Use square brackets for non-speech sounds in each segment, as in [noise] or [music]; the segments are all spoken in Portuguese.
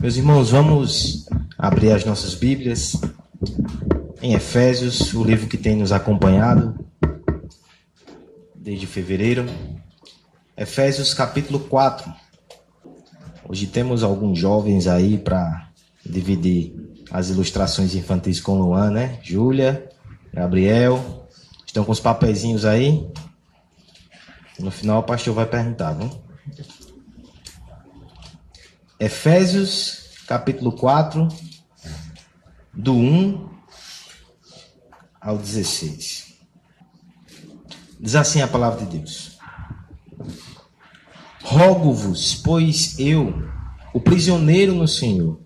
Meus irmãos, vamos abrir as nossas Bíblias em Efésios, o livro que tem nos acompanhado desde fevereiro. Efésios capítulo 4. Hoje temos alguns jovens aí para dividir as ilustrações infantis com Luan, né? Júlia, Gabriel. Estão com os papeizinhos aí? No final o pastor vai perguntar, viu? Efésios, capítulo 4, do 1 ao 16. Diz assim a palavra de Deus: Rogo-vos, pois eu, o prisioneiro no Senhor,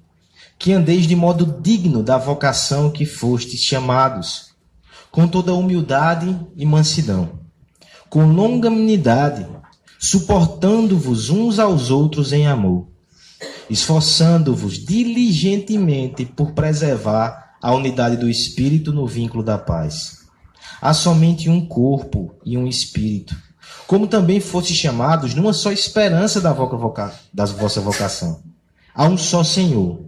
que andeis de modo digno da vocação que fostes chamados, com toda humildade e mansidão, com longanimidade, suportando-vos uns aos outros em amor esforçando-vos diligentemente por preservar a unidade do espírito no vínculo da paz. Há somente um corpo e um espírito, como também fostes chamados numa só esperança da, voca, da vossa vocação. Há um só Senhor,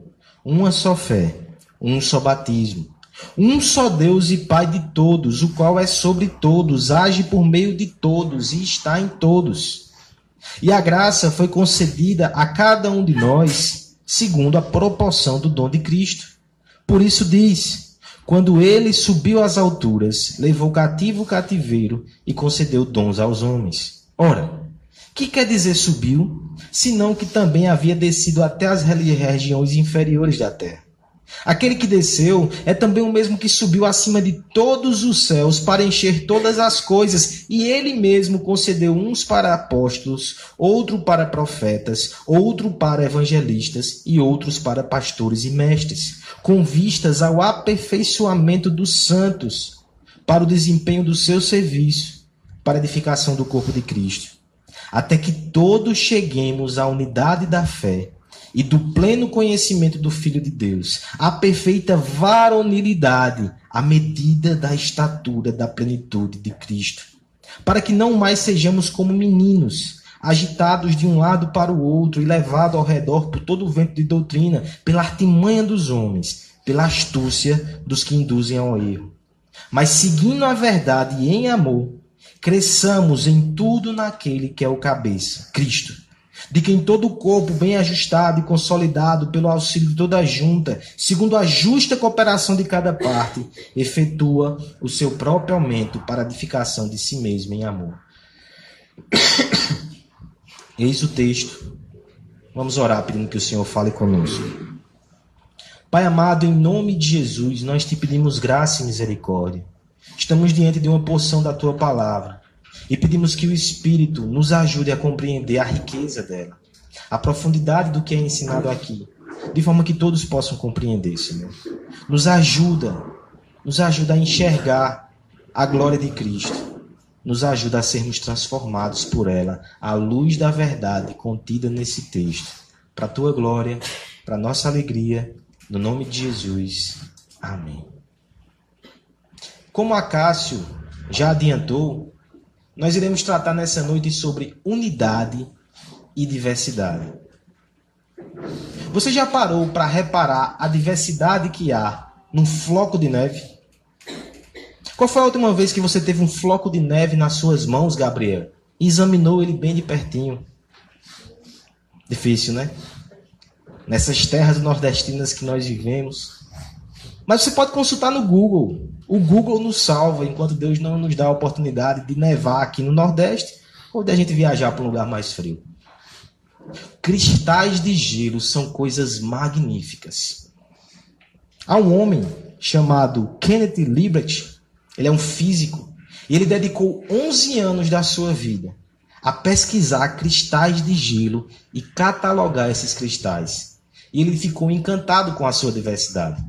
uma só fé, um só batismo, um só Deus e Pai de todos, o qual é sobre todos, age por meio de todos e está em todos. E a graça foi concedida a cada um de nós segundo a proporção do dom de Cristo. Por isso diz: quando ele subiu às alturas, levou cativo o cativeiro e concedeu dons aos homens. Ora, que quer dizer subiu, senão que também havia descido até as regiões inferiores da terra? Aquele que desceu é também o mesmo que subiu acima de todos os céus para encher todas as coisas, e ele mesmo concedeu uns para apóstolos, outro para profetas, outro para evangelistas e outros para pastores e mestres, com vistas ao aperfeiçoamento dos santos, para o desempenho do seu serviço, para a edificação do corpo de Cristo, até que todos cheguemos à unidade da fé e do pleno conhecimento do Filho de Deus, a perfeita varonilidade, a medida da estatura da plenitude de Cristo, para que não mais sejamos como meninos, agitados de um lado para o outro e levados ao redor por todo o vento de doutrina, pela artimanha dos homens, pela astúcia dos que induzem ao erro. Mas seguindo a verdade e em amor, cresçamos em tudo naquele que é o cabeça, Cristo de quem todo o corpo, bem ajustado e consolidado pelo auxílio de toda a junta, segundo a justa cooperação de cada parte, efetua o seu próprio aumento para a edificação de si mesmo em amor. [coughs] Eis o texto. Vamos orar pedindo que o Senhor fale conosco. Pai amado, em nome de Jesus, nós te pedimos graça e misericórdia. Estamos diante de uma porção da tua palavra e pedimos que o Espírito nos ajude a compreender a riqueza dela, a profundidade do que é ensinado aqui, de forma que todos possam compreender, Senhor. Nos ajuda, nos ajuda a enxergar a glória de Cristo, nos ajuda a sermos transformados por ela, à luz da verdade contida nesse texto, para a tua glória, para a nossa alegria, no nome de Jesus. Amém. Como Acácio já adiantou, nós iremos tratar nessa noite sobre unidade e diversidade. Você já parou para reparar a diversidade que há num floco de neve? Qual foi a última vez que você teve um floco de neve nas suas mãos, Gabriel? E examinou ele bem de pertinho? Difícil, né? Nessas terras nordestinas que nós vivemos. Mas você pode consultar no Google. O Google nos salva enquanto Deus não nos dá a oportunidade de nevar aqui no Nordeste ou de a gente viajar para um lugar mais frio. Cristais de gelo são coisas magníficas. Há um homem chamado Kenneth Libret, ele é um físico, e ele dedicou 11 anos da sua vida a pesquisar cristais de gelo e catalogar esses cristais. E ele ficou encantado com a sua diversidade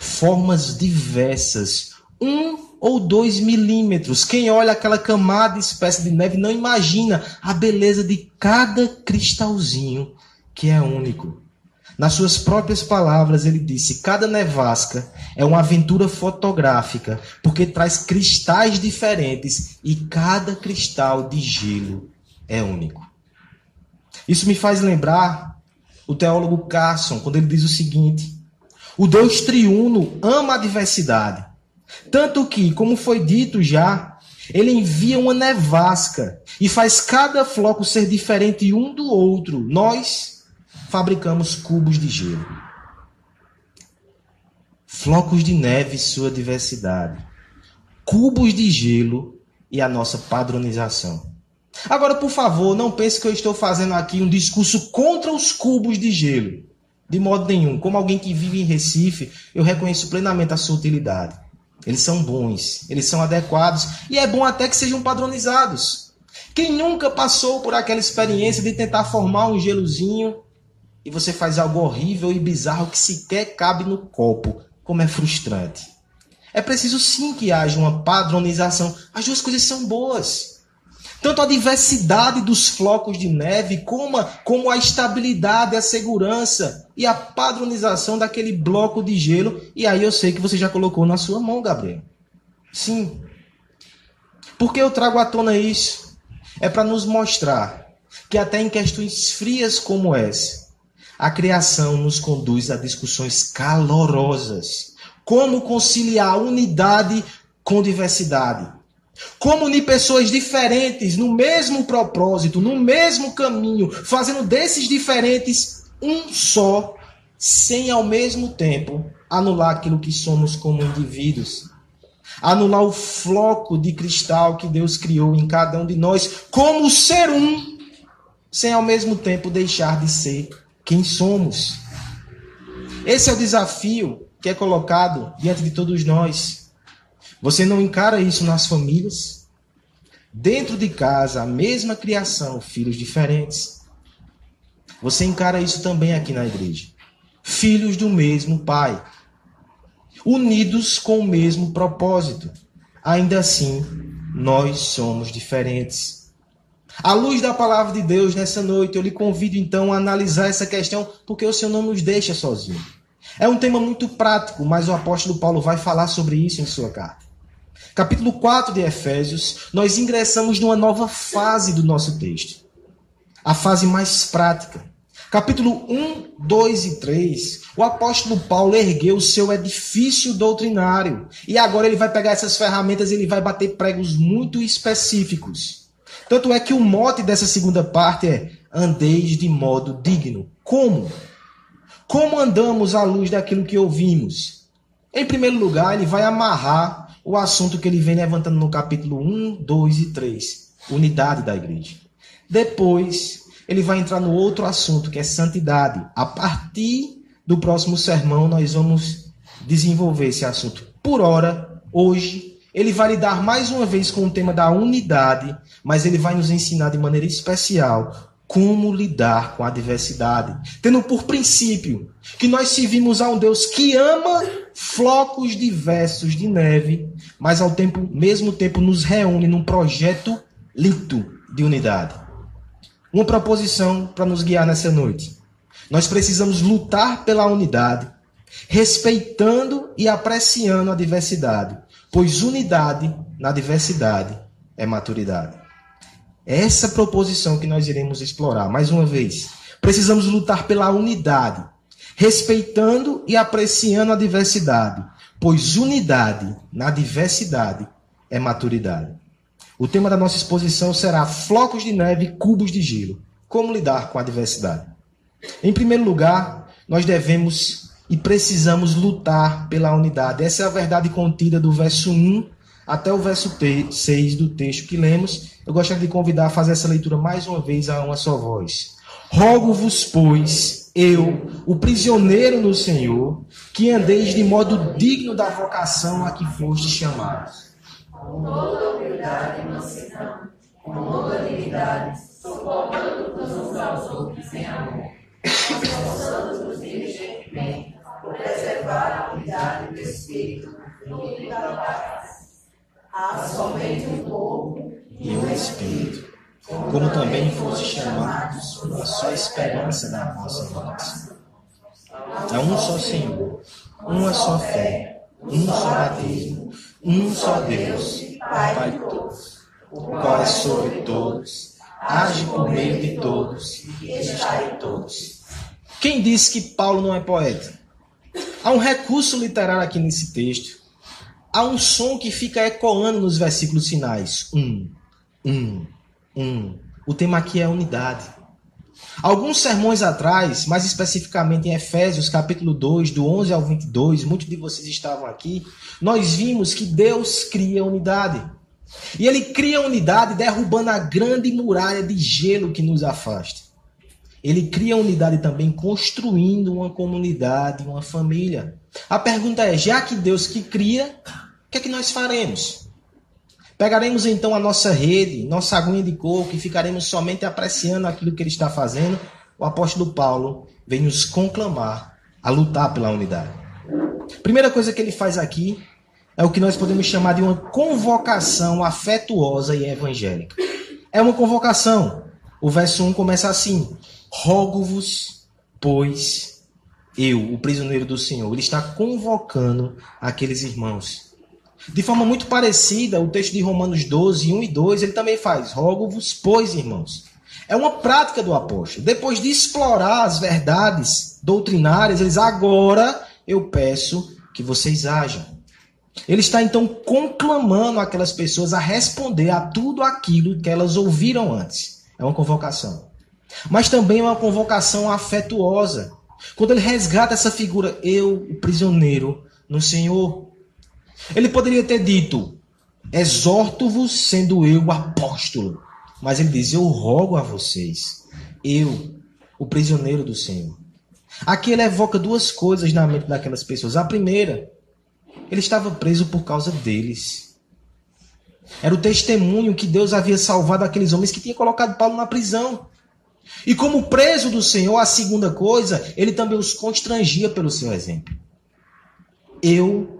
formas diversas, um ou dois milímetros. Quem olha aquela camada espécie de neve não imagina a beleza de cada cristalzinho que é único. Nas suas próprias palavras, ele disse: cada nevasca é uma aventura fotográfica, porque traz cristais diferentes e cada cristal de gelo é único. Isso me faz lembrar o teólogo Carson, quando ele diz o seguinte: o Deus triuno ama a diversidade. Tanto que, como foi dito já, ele envia uma nevasca e faz cada floco ser diferente um do outro. Nós fabricamos cubos de gelo. Flocos de neve sua diversidade. Cubos de gelo e a nossa padronização. Agora, por favor, não pense que eu estou fazendo aqui um discurso contra os cubos de gelo. De modo nenhum. Como alguém que vive em Recife, eu reconheço plenamente a sua utilidade. Eles são bons, eles são adequados e é bom até que sejam padronizados. Quem nunca passou por aquela experiência de tentar formar um gelozinho e você faz algo horrível e bizarro que sequer cabe no copo, como é frustrante. É preciso sim que haja uma padronização. As duas coisas são boas. Tanto a diversidade dos flocos de neve, como a, como a estabilidade, a segurança e a padronização daquele bloco de gelo. E aí eu sei que você já colocou na sua mão, Gabriel. Sim. Por que eu trago à tona isso? É para nos mostrar que até em questões frias como essa, a criação nos conduz a discussões calorosas. Como conciliar unidade com diversidade? Como unir pessoas diferentes no mesmo propósito, no mesmo caminho, fazendo desses diferentes um só, sem ao mesmo tempo anular aquilo que somos como indivíduos. Anular o floco de cristal que Deus criou em cada um de nós, como ser um, sem ao mesmo tempo deixar de ser quem somos. Esse é o desafio que é colocado diante de todos nós. Você não encara isso nas famílias? Dentro de casa, a mesma criação, filhos diferentes. Você encara isso também aqui na igreja. Filhos do mesmo pai, unidos com o mesmo propósito. Ainda assim, nós somos diferentes. À luz da palavra de Deus nessa noite, eu lhe convido então a analisar essa questão, porque o Senhor não nos deixa sozinhos. É um tema muito prático, mas o apóstolo Paulo vai falar sobre isso em sua carta capítulo 4 de Efésios, nós ingressamos numa nova fase do nosso texto. A fase mais prática. Capítulo 1, 2 e 3, o apóstolo Paulo ergueu o seu edifício doutrinário. E agora ele vai pegar essas ferramentas e ele vai bater pregos muito específicos. Tanto é que o mote dessa segunda parte é: andeis de modo digno. Como? Como andamos à luz daquilo que ouvimos? Em primeiro lugar, ele vai amarrar o assunto que ele vem levantando no capítulo 1, 2 e 3, unidade da igreja. Depois, ele vai entrar no outro assunto, que é santidade. A partir do próximo sermão, nós vamos desenvolver esse assunto. Por hora, hoje, ele vai lidar mais uma vez com o tema da unidade, mas ele vai nos ensinar de maneira especial como lidar com a diversidade, tendo por princípio que nós servimos a um Deus que ama flocos diversos de neve, mas ao tempo, mesmo tempo nos reúne num projeto lito de unidade. Uma proposição para nos guiar nessa noite. Nós precisamos lutar pela unidade, respeitando e apreciando a diversidade, pois unidade na diversidade é maturidade. É essa proposição que nós iremos explorar. Mais uma vez, precisamos lutar pela unidade, respeitando e apreciando a diversidade, pois unidade na diversidade é maturidade. O tema da nossa exposição será flocos de neve e cubos de gelo. Como lidar com a diversidade? Em primeiro lugar, nós devemos e precisamos lutar pela unidade. Essa é a verdade contida do verso 1 até o verso 6 do texto que lemos. Eu gostaria de convidar a fazer essa leitura mais uma vez a uma só voz. Rogo-vos, pois, eu, o prisioneiro no Senhor, que andeis de modo digno da vocação a que foste chamados. Com toda humildade e mansidão, com toda dignidade, suportando-nos uns aos outros em amor, esforçando-nos diligentemente por preservar a unidade do Espírito no unidade da paz. Há somente um corpo e um Espírito, como também foste chamados por a só esperança da vossa vocação. Há um só Senhor, uma só fé, um só batismo, um só Deus, Pai de todos, o qual é sobre todos, age por meio de todos e está em todos. Quem disse que Paulo não é poeta? Há um recurso literário aqui nesse texto. Há um som que fica ecoando nos versículos finais. Um, um, um. O tema aqui é unidade. Alguns sermões atrás, mais especificamente em Efésios, capítulo 2, do 11 ao 22, muitos de vocês estavam aqui, nós vimos que Deus cria unidade. E ele cria unidade derrubando a grande muralha de gelo que nos afasta. Ele cria unidade também construindo uma comunidade, uma família. A pergunta é: já que Deus que cria, o que é que nós faremos? Pegaremos então a nossa rede, nossa aguinha de coco e ficaremos somente apreciando aquilo que ele está fazendo? O apóstolo Paulo vem nos conclamar a lutar pela unidade. Primeira coisa que ele faz aqui é o que nós podemos chamar de uma convocação afetuosa e evangélica. É uma convocação. O verso 1 começa assim: Rogo-vos, pois eu, o prisioneiro do Senhor. Ele está convocando aqueles irmãos. De forma muito parecida, o texto de Romanos 12, 1 e 2, ele também faz: Rogo-vos, pois, irmãos. É uma prática do apóstolo. Depois de explorar as verdades doutrinárias, eles agora eu peço que vocês ajam. Ele está então conclamando aquelas pessoas a responder a tudo aquilo que elas ouviram antes. É uma convocação. Mas também é uma convocação afetuosa. Quando ele resgata essa figura, eu, o prisioneiro no Senhor. Ele poderia ter dito: exorto-vos, sendo eu apóstolo. Mas ele diz: eu rogo a vocês, eu, o prisioneiro do Senhor. Aqui ele evoca duas coisas na mente daquelas pessoas. A primeira, ele estava preso por causa deles. Era o testemunho que Deus havia salvado aqueles homens que tinham colocado Paulo na prisão. E como preso do Senhor, a segunda coisa, ele também os constrangia pelo seu exemplo. Eu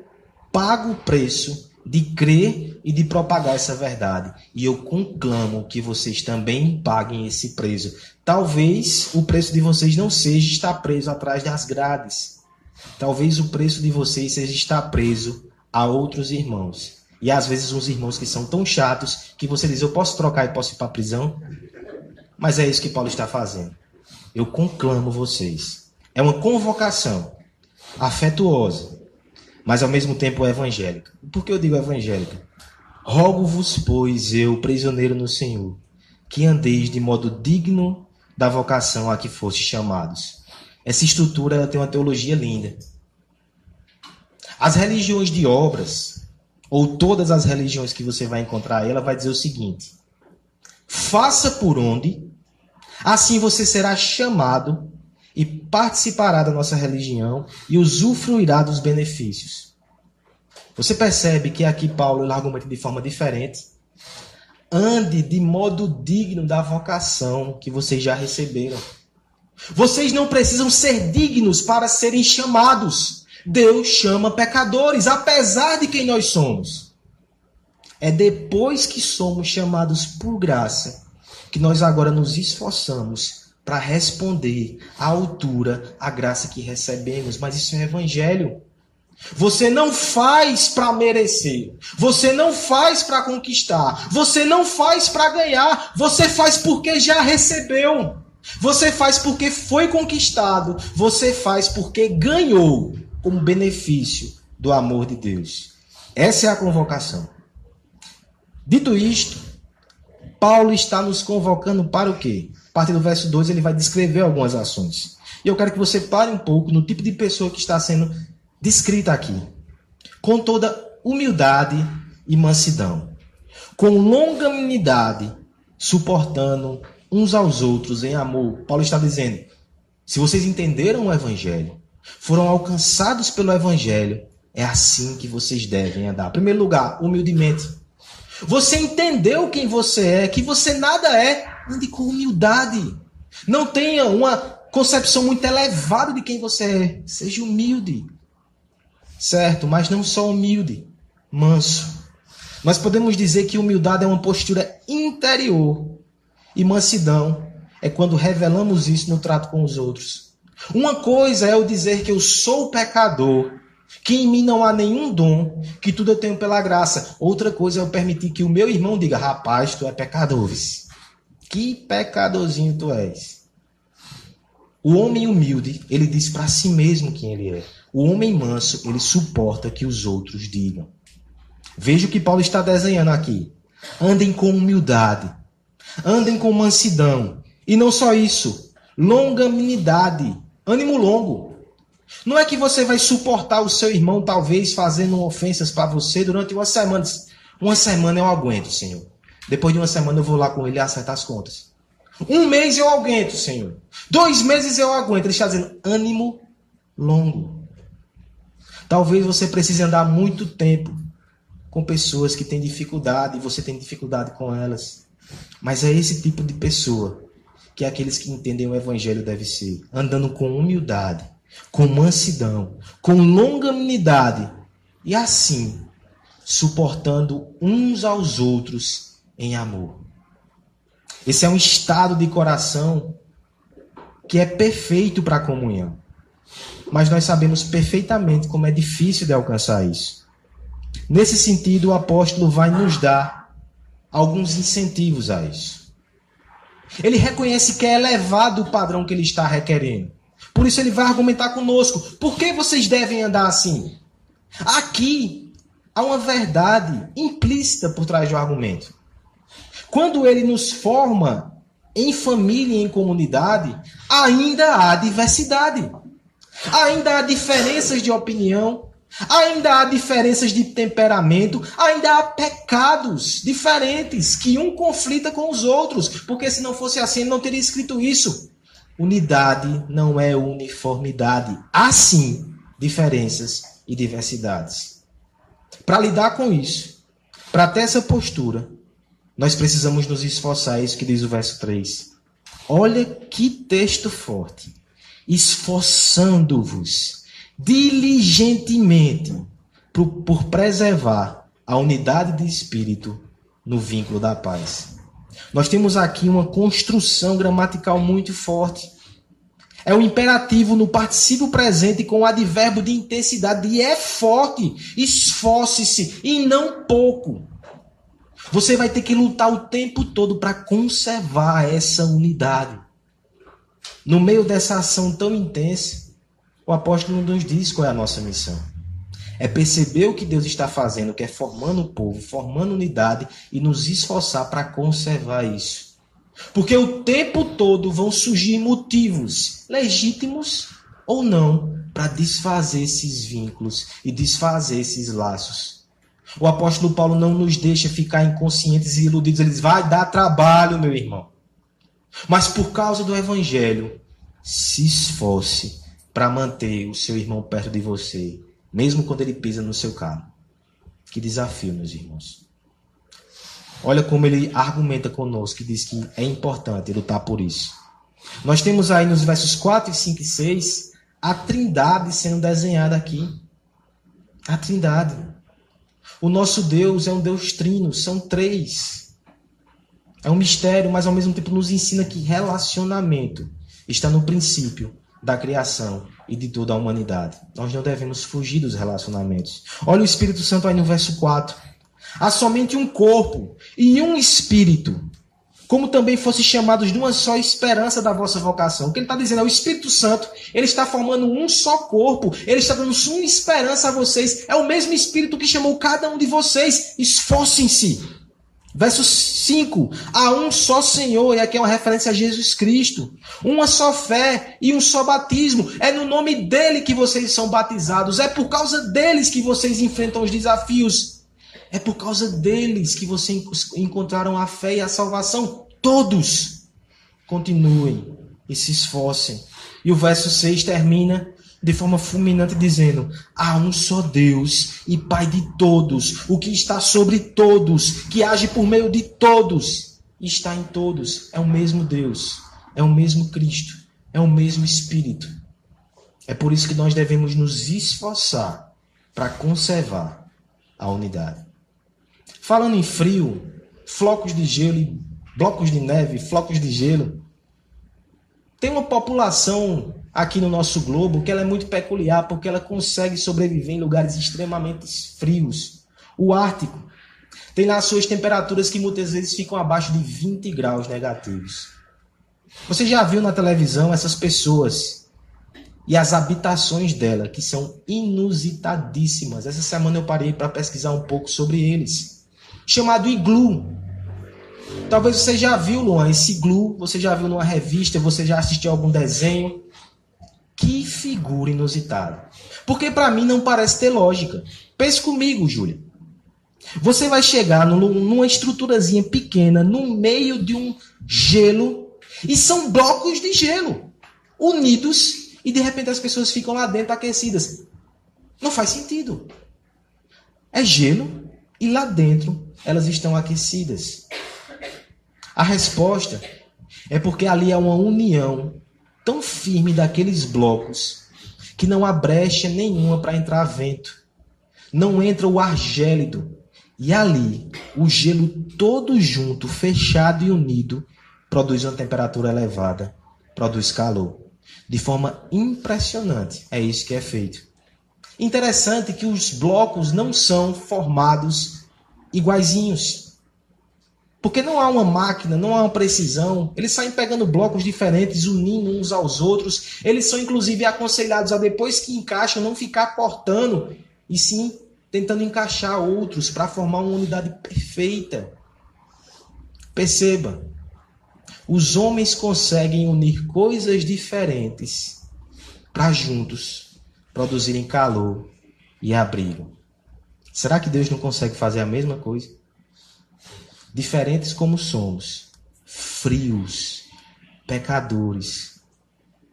pago o preço de crer e de propagar essa verdade. E eu conclamo que vocês também paguem esse preço. Talvez o preço de vocês não seja estar preso atrás das grades. Talvez o preço de vocês seja estar preso a outros irmãos. E às vezes uns irmãos que são tão chatos que você diz: Eu posso trocar e posso ir para a prisão? Mas é isso que Paulo está fazendo. Eu conclamo vocês. É uma convocação afetuosa, mas ao mesmo tempo evangélica. Por que eu digo evangélica? Rogo-vos, pois, eu, prisioneiro no Senhor, que andeis de modo digno da vocação a que fostes chamados. Essa estrutura tem uma teologia linda. As religiões de obras, ou todas as religiões que você vai encontrar, ela vai dizer o seguinte: faça por onde Assim você será chamado e participará da nossa religião e usufruirá dos benefícios. Você percebe que aqui Paulo argumenta de forma diferente. Ande de modo digno da vocação que vocês já receberam. Vocês não precisam ser dignos para serem chamados. Deus chama pecadores, apesar de quem nós somos. É depois que somos chamados por graça que nós agora nos esforçamos para responder à altura a graça que recebemos, mas isso é evangelho. Você não faz para merecer, você não faz para conquistar, você não faz para ganhar, você faz porque já recebeu. Você faz porque foi conquistado, você faz porque ganhou como benefício do amor de Deus. Essa é a convocação. Dito isto, Paulo está nos convocando para o quê? A partir do verso 2 ele vai descrever algumas ações. E eu quero que você pare um pouco no tipo de pessoa que está sendo descrita aqui. Com toda humildade e mansidão. Com longanimidade, suportando uns aos outros em amor. Paulo está dizendo: se vocês entenderam o evangelho, foram alcançados pelo evangelho, é assim que vocês devem andar. Em primeiro lugar, humildemente. Você entendeu quem você é, que você nada é, ande com humildade. Não tenha uma concepção muito elevada de quem você é. Seja humilde. Certo, mas não só humilde, manso. Nós podemos dizer que humildade é uma postura interior e mansidão é quando revelamos isso no trato com os outros. Uma coisa é eu dizer que eu sou pecador que em mim não há nenhum dom, que tudo eu tenho pela graça. Outra coisa é eu permitir que o meu irmão diga: rapaz, tu é pecador. Que pecadorzinho tu és. O homem humilde, ele diz para si mesmo quem ele é. O homem manso, ele suporta que os outros digam. Veja o que Paulo está desenhando aqui. Andem com humildade. Andem com mansidão. E não só isso, longanimidade, ânimo longo. Não é que você vai suportar o seu irmão, talvez, fazendo ofensas para você durante uma semana. Uma semana eu aguento, Senhor. Depois de uma semana eu vou lá com ele e acertar as contas. Um mês eu aguento, Senhor. Dois meses eu aguento. Ele está dizendo ânimo longo. Talvez você precise andar muito tempo com pessoas que têm dificuldade e você tem dificuldade com elas. Mas é esse tipo de pessoa que aqueles que entendem o evangelho deve ser, andando com humildade, com mansidão, com longanimidade e assim suportando uns aos outros em amor. Esse é um estado de coração que é perfeito para a comunhão. Mas nós sabemos perfeitamente como é difícil de alcançar isso. Nesse sentido, o apóstolo vai nos dar alguns incentivos a isso. Ele reconhece que é elevado o padrão que ele está requerendo. Por isso ele vai argumentar conosco. Por que vocês devem andar assim? Aqui há uma verdade implícita por trás do argumento. Quando ele nos forma em família e em comunidade, ainda há diversidade. Ainda há diferenças de opinião, Ainda há diferenças de temperamento, ainda há pecados diferentes que um conflita com os outros, porque se não fosse assim, ele não teria escrito isso. Unidade não é uniformidade, há sim diferenças e diversidades. Para lidar com isso, para ter essa postura, nós precisamos nos esforçar, é isso que diz o verso 3. Olha que texto forte. Esforçando-vos diligentemente por, por preservar a unidade de espírito no vínculo da paz. Nós temos aqui uma construção gramatical muito forte. É um imperativo no particípio presente com o advérbio de intensidade. E é forte. Esforce-se. E não pouco. Você vai ter que lutar o tempo todo para conservar essa unidade. No meio dessa ação tão intensa, o apóstolo nos diz qual é a nossa missão. É perceber o que Deus está fazendo, que é formando o povo, formando unidade e nos esforçar para conservar isso. Porque o tempo todo vão surgir motivos, legítimos ou não, para desfazer esses vínculos e desfazer esses laços. O apóstolo Paulo não nos deixa ficar inconscientes e iludidos. Ele diz: vai dar trabalho, meu irmão. Mas por causa do evangelho, se esforce para manter o seu irmão perto de você, mesmo quando ele pisa no seu carro. Que desafio, meus irmãos. Olha como ele argumenta conosco, que diz que é importante lutar por isso. Nós temos aí nos versos 4, 5 e 6 a trindade sendo desenhada aqui. A trindade. O nosso Deus é um Deus trino, são três. É um mistério, mas ao mesmo tempo nos ensina que relacionamento está no princípio da criação e de toda a humanidade. Nós não devemos fugir dos relacionamentos. Olha o Espírito Santo aí no verso 4. Há somente um corpo e um espírito, como também fossem chamados de uma só esperança da vossa vocação. O que ele está dizendo é o Espírito Santo, ele está formando um só corpo, ele está dando uma esperança a vocês. É o mesmo Espírito que chamou cada um de vocês. Esforcem-se Verso 5: Há um só Senhor, e aqui é uma referência a Jesus Cristo. Uma só fé e um só batismo. É no nome dele que vocês são batizados. É por causa deles que vocês enfrentam os desafios. É por causa deles que vocês encontraram a fé e a salvação. Todos continuem e se esforcem. E o verso 6 termina de forma fulminante, dizendo: há um só Deus e Pai de todos, o que está sobre todos, que age por meio de todos, está em todos. É o mesmo Deus, é o mesmo Cristo, é o mesmo Espírito. É por isso que nós devemos nos esforçar para conservar a unidade. Falando em frio, flocos de gelo, blocos de neve, flocos de gelo, tem uma população aqui no nosso globo que ela é muito peculiar porque ela consegue sobreviver em lugares extremamente frios. O Ártico tem lá suas temperaturas que muitas vezes ficam abaixo de 20 graus negativos. Você já viu na televisão essas pessoas e as habitações dela, que são inusitadíssimas. Essa semana eu parei para pesquisar um pouco sobre eles. Chamado iglu. Talvez você já viu, Luan, esse iglu, você já viu numa revista, você já assistiu algum desenho. Que figura inusitada. Porque para mim não parece ter lógica. Pense comigo, Júlia. Você vai chegar numa estruturazinha pequena, no meio de um gelo, e são blocos de gelo, unidos, e de repente as pessoas ficam lá dentro aquecidas. Não faz sentido. É gelo, e lá dentro elas estão aquecidas. A resposta é porque ali é uma união tão firme daqueles blocos que não há brecha nenhuma para entrar vento. Não entra o ar gélido. E ali, o gelo todo junto, fechado e unido, produz uma temperatura elevada, produz calor. De forma impressionante. É isso que é feito. Interessante que os blocos não são formados iguaizinhos. Porque não há uma máquina, não há uma precisão. Eles saem pegando blocos diferentes, unindo uns aos outros. Eles são, inclusive, aconselhados a, depois que encaixam, não ficar cortando, e sim tentando encaixar outros para formar uma unidade perfeita. Perceba, os homens conseguem unir coisas diferentes para juntos produzirem calor e abrigo. Será que Deus não consegue fazer a mesma coisa? diferentes como somos, frios, pecadores,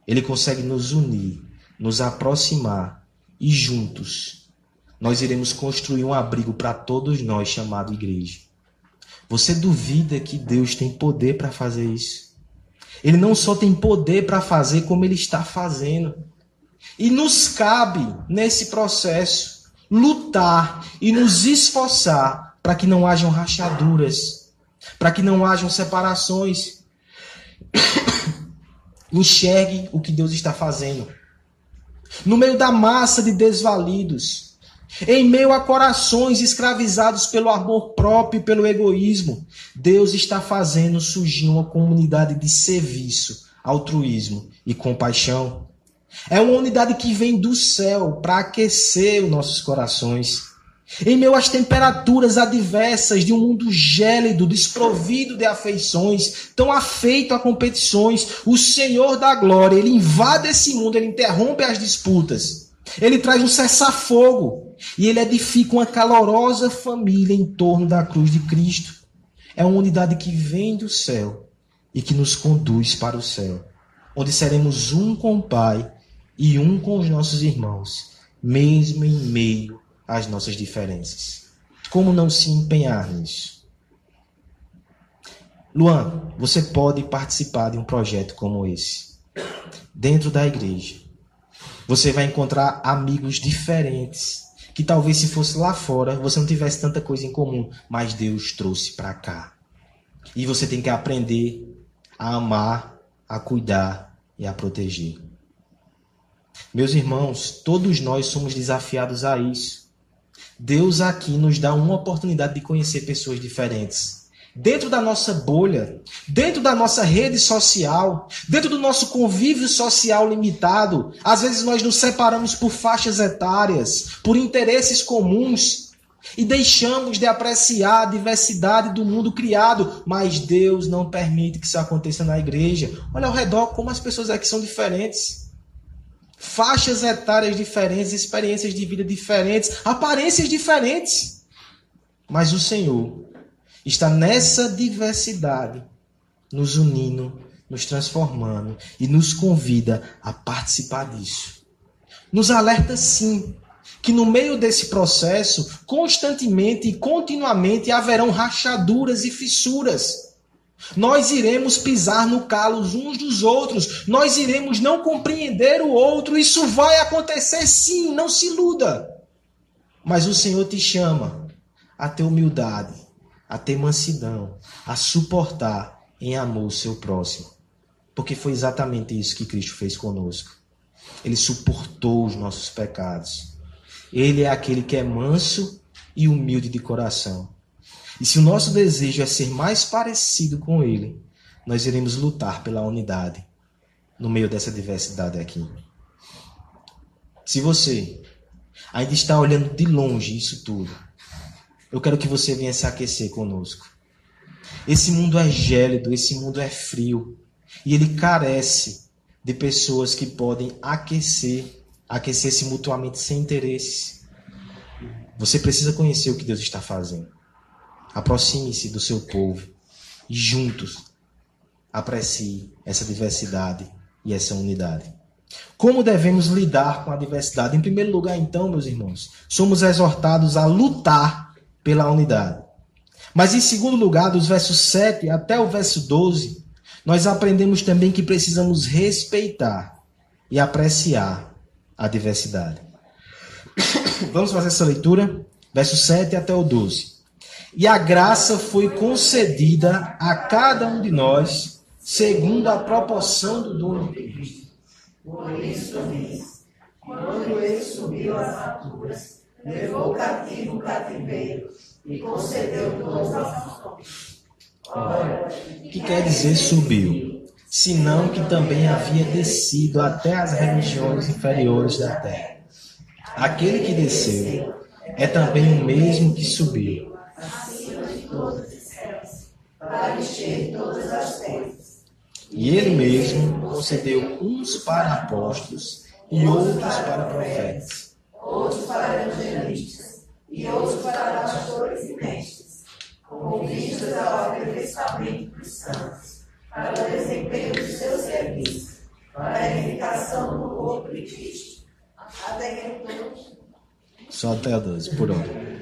Ele consegue nos unir, nos aproximar e juntos nós iremos construir um abrigo para todos nós chamado igreja. Você duvida que Deus tem poder para fazer isso? Ele não só tem poder para fazer, como ele está fazendo. E nos cabe, nesse processo, lutar e nos esforçar para que não hajam rachaduras, para que não hajam separações. [coughs] Enxergue o que Deus está fazendo. No meio da massa de desvalidos, em meio a corações escravizados pelo amor próprio e pelo egoísmo, Deus está fazendo surgir uma comunidade de serviço, altruísmo e compaixão. É uma unidade que vem do céu para aquecer os nossos corações em meio às temperaturas adversas de um mundo gélido, desprovido de afeições, tão afeito a competições, o Senhor da glória, ele invade esse mundo, ele interrompe as disputas. Ele traz um cessar-fogo e ele edifica uma calorosa família em torno da cruz de Cristo. É uma unidade que vem do céu e que nos conduz para o céu, onde seremos um com o Pai e um com os nossos irmãos, mesmo em meio as nossas diferenças. Como não se empenhar nisso? Luan, você pode participar de um projeto como esse. Dentro da igreja. Você vai encontrar amigos diferentes. Que talvez se fosse lá fora você não tivesse tanta coisa em comum. Mas Deus trouxe para cá. E você tem que aprender a amar, a cuidar e a proteger. Meus irmãos, todos nós somos desafiados a isso. Deus aqui nos dá uma oportunidade de conhecer pessoas diferentes. Dentro da nossa bolha, dentro da nossa rede social, dentro do nosso convívio social limitado, às vezes nós nos separamos por faixas etárias, por interesses comuns e deixamos de apreciar a diversidade do mundo criado, mas Deus não permite que isso aconteça na igreja. Olha ao redor como as pessoas aqui são diferentes faixas etárias diferentes, experiências de vida diferentes, aparências diferentes. Mas o Senhor está nessa diversidade, nos unindo, nos transformando e nos convida a participar disso. Nos alerta sim que no meio desse processo, constantemente e continuamente haverão rachaduras e fissuras. Nós iremos pisar no calo uns dos outros, nós iremos não compreender o outro, isso vai acontecer sim, não se iluda. Mas o Senhor te chama a ter humildade, a ter mansidão, a suportar em amor o seu próximo. Porque foi exatamente isso que Cristo fez conosco. Ele suportou os nossos pecados. Ele é aquele que é manso e humilde de coração. E se o nosso desejo é ser mais parecido com Ele, nós iremos lutar pela unidade no meio dessa diversidade aqui. Se você ainda está olhando de longe isso tudo, eu quero que você venha se aquecer conosco. Esse mundo é gélido, esse mundo é frio e ele carece de pessoas que podem aquecer, aquecer-se mutuamente sem interesses. Você precisa conhecer o que Deus está fazendo. Aproxime-se do seu povo e juntos aprecie essa diversidade e essa unidade. Como devemos lidar com a diversidade? Em primeiro lugar, então, meus irmãos, somos exortados a lutar pela unidade. Mas em segundo lugar, dos versos 7 até o verso 12, nós aprendemos também que precisamos respeitar e apreciar a diversidade. [coughs] Vamos fazer essa leitura, versos 7 até o 12. E a graça foi concedida a cada um de nós segundo a proporção do dom de Cristo. Por isso diz, quando ele subiu às alturas, levou cativo o cativeiro e concedeu dons aos homens. O que quer dizer subiu? Senão que também havia descido até as regiões inferiores da terra. Aquele que desceu é também o mesmo que subiu. Todos os céus, para encher todas as terras e ele mesmo concedeu uns para apóstolos e outros para profetas, outros para evangelistas e outros para pastores e mestres, com vistas ao aperfeiçoamento dos santos, para o desempenho dos seus serviços, para a edificação do corpo de Cristo. Até que todos. Só até o 12, por hora.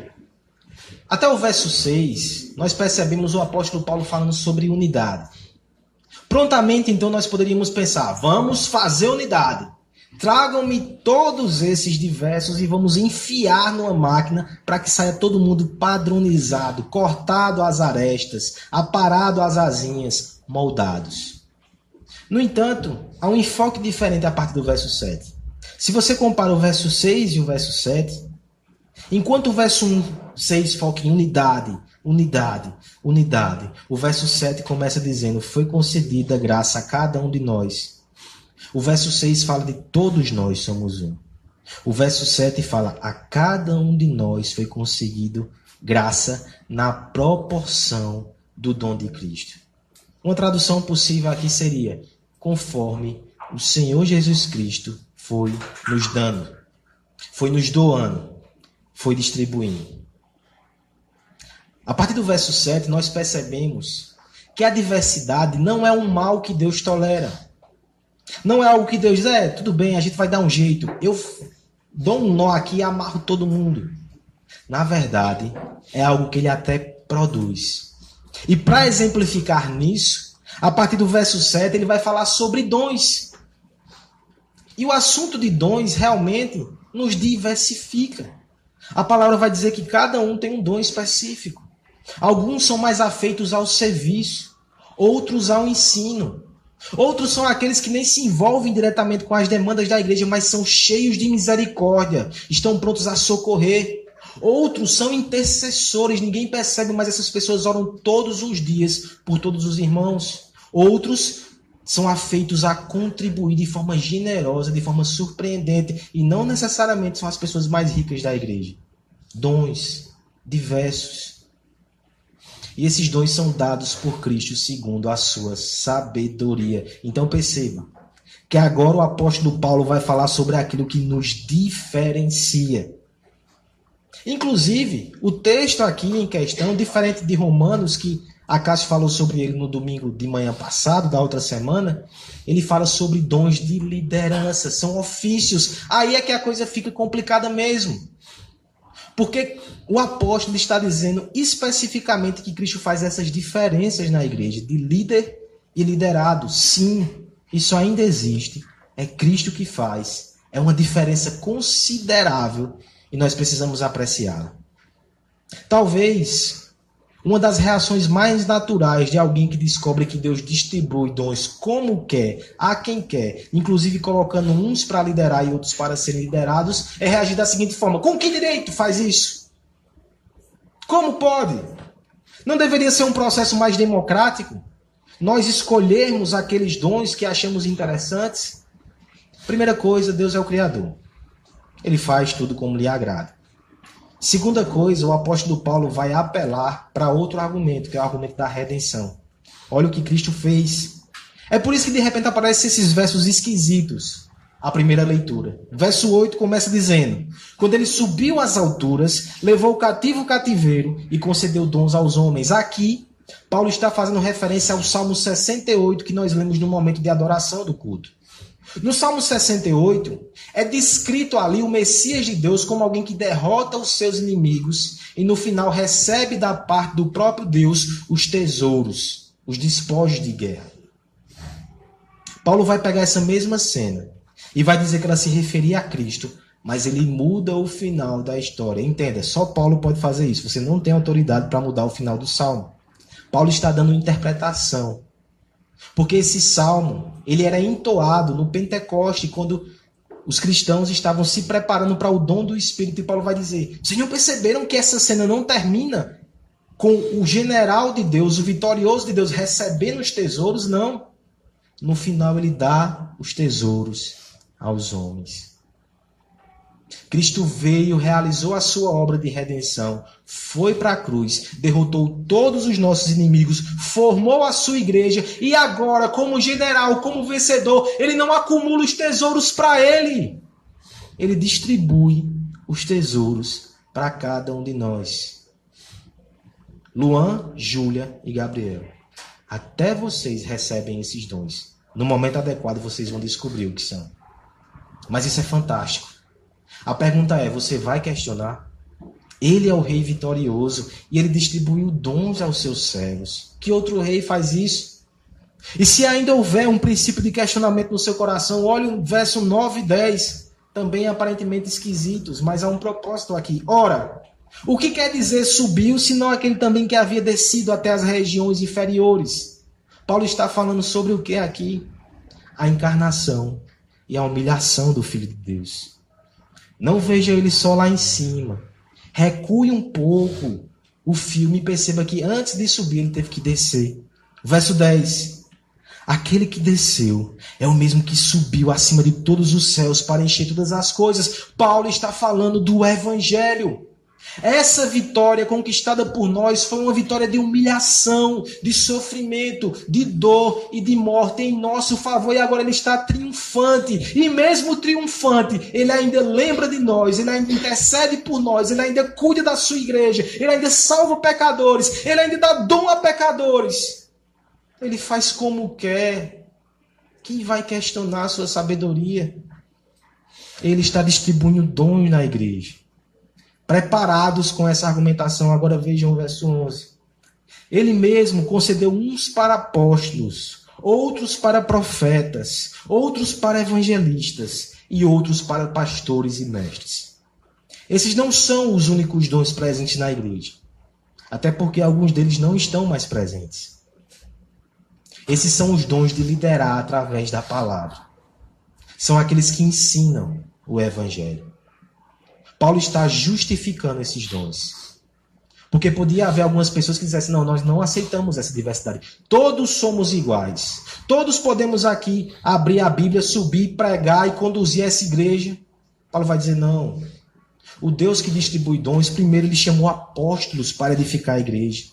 Até o verso 6, nós percebemos o apóstolo Paulo falando sobre unidade. Prontamente, então, nós poderíamos pensar: vamos fazer unidade. Tragam-me todos esses diversos e vamos enfiar numa máquina para que saia todo mundo padronizado, cortado às arestas, aparado às asinhas, moldados. No entanto, há um enfoque diferente a partir do verso 7. Se você compara o verso 6 e o verso 7, enquanto o verso 1, 6 foca em unidade, Unidade, unidade. O verso 7 começa dizendo: Foi concedida graça a cada um de nós. O verso 6 fala de todos nós somos um. O verso 7 fala: A cada um de nós foi concedido graça na proporção do dom de Cristo. Uma tradução possível aqui seria: conforme o Senhor Jesus Cristo foi nos dando, foi nos doando, foi distribuindo. A partir do verso 7, nós percebemos que a diversidade não é um mal que Deus tolera. Não é algo que Deus diz, é, tudo bem, a gente vai dar um jeito. Eu dou um nó aqui e amarro todo mundo. Na verdade, é algo que ele até produz. E para exemplificar nisso, a partir do verso 7, ele vai falar sobre dons. E o assunto de dons realmente nos diversifica. A palavra vai dizer que cada um tem um dom específico. Alguns são mais afeitos ao serviço, outros ao ensino. Outros são aqueles que nem se envolvem diretamente com as demandas da igreja, mas são cheios de misericórdia, estão prontos a socorrer. Outros são intercessores, ninguém percebe, mas essas pessoas oram todos os dias por todos os irmãos. Outros são afeitos a contribuir de forma generosa, de forma surpreendente, e não necessariamente são as pessoas mais ricas da igreja. Dons diversos. E esses dons são dados por Cristo segundo a sua sabedoria. Então perceba que agora o apóstolo Paulo vai falar sobre aquilo que nos diferencia. Inclusive, o texto aqui em questão, diferente de Romanos, que a Cássio falou sobre ele no domingo de manhã passado, da outra semana, ele fala sobre dons de liderança, são ofícios. Aí é que a coisa fica complicada mesmo. Porque o apóstolo está dizendo especificamente que Cristo faz essas diferenças na igreja, de líder e liderado. Sim, isso ainda existe. É Cristo que faz. É uma diferença considerável e nós precisamos apreciá-la. Talvez uma das reações mais naturais de alguém que descobre que Deus distribui dons como quer, a quem quer, inclusive colocando uns para liderar e outros para serem liderados, é reagir da seguinte forma: com que direito faz isso? Como pode? Não deveria ser um processo mais democrático? nós escolhermos aqueles dons que achamos interessantes? Primeira coisa, Deus é o Criador. Ele faz tudo como lhe agrada. Segunda coisa, o apóstolo Paulo vai apelar para outro argumento, que é o argumento da redenção. Olha o que Cristo fez. É por isso que de repente aparecem esses versos esquisitos. A primeira leitura. Verso 8 começa dizendo: Quando ele subiu às alturas, levou o cativo o cativeiro e concedeu dons aos homens. Aqui, Paulo está fazendo referência ao Salmo 68 que nós lemos no momento de adoração do culto. No Salmo 68, é descrito ali o Messias de Deus como alguém que derrota os seus inimigos e no final recebe da parte do próprio Deus os tesouros, os despojos de guerra. Paulo vai pegar essa mesma cena e vai dizer que ela se referia a Cristo, mas ele muda o final da história. Entenda, só Paulo pode fazer isso. Você não tem autoridade para mudar o final do salmo. Paulo está dando interpretação. Porque esse salmo, ele era entoado no Pentecoste, quando os cristãos estavam se preparando para o dom do Espírito. E Paulo vai dizer: Vocês não perceberam que essa cena não termina com o general de Deus, o vitorioso de Deus, recebendo os tesouros? Não. No final, ele dá os tesouros aos homens. Cristo veio, realizou a sua obra de redenção, foi para a cruz, derrotou todos os nossos inimigos, formou a sua igreja e agora, como general, como vencedor, ele não acumula os tesouros para ele. Ele distribui os tesouros para cada um de nós. Luan, Júlia e Gabriel. Até vocês recebem esses dons. No momento adequado vocês vão descobrir o que são. Mas isso é fantástico. A pergunta é: você vai questionar? Ele é o rei vitorioso e ele distribuiu dons aos seus servos. Que outro rei faz isso? E se ainda houver um princípio de questionamento no seu coração, olhe o verso 9 e 10, também aparentemente esquisitos, mas há um propósito aqui. Ora, o que quer dizer subiu, senão aquele também que havia descido até as regiões inferiores? Paulo está falando sobre o que aqui? A encarnação e a humilhação do Filho de Deus. Não veja ele só lá em cima. Recue um pouco o filme e perceba que antes de subir ele teve que descer. Verso 10. Aquele que desceu é o mesmo que subiu acima de todos os céus para encher todas as coisas. Paulo está falando do Evangelho. Essa vitória conquistada por nós foi uma vitória de humilhação, de sofrimento, de dor e de morte em nosso favor. E agora ele está triunfante. E mesmo triunfante, ele ainda lembra de nós, ele ainda intercede por nós, ele ainda cuida da sua igreja, ele ainda salva pecadores, ele ainda dá dom a pecadores. Ele faz como quer. Quem vai questionar a sua sabedoria? Ele está distribuindo dons na igreja preparados com essa argumentação. Agora vejam o verso 11. Ele mesmo concedeu uns para apóstolos, outros para profetas, outros para evangelistas e outros para pastores e mestres. Esses não são os únicos dons presentes na igreja, até porque alguns deles não estão mais presentes. Esses são os dons de liderar através da palavra. São aqueles que ensinam o evangelho. Paulo está justificando esses dons. Porque podia haver algumas pessoas que dissessem: não, nós não aceitamos essa diversidade. Todos somos iguais. Todos podemos aqui abrir a Bíblia, subir, pregar e conduzir essa igreja. Paulo vai dizer: não. O Deus que distribui dons, primeiro ele chamou apóstolos para edificar a igreja.